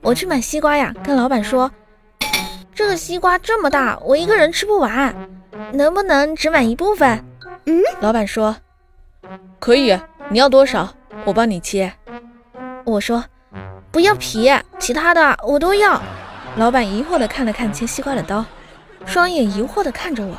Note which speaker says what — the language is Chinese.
Speaker 1: 我去买西瓜呀，跟老板说，这个西瓜这么大，我一个人吃不完，能不能只买一部分？
Speaker 2: 嗯，
Speaker 1: 老板说可以，你要多少，我帮你切。我说不要皮，其他的我都要。老板疑惑地看了看切西瓜的刀，双眼疑惑地看着我。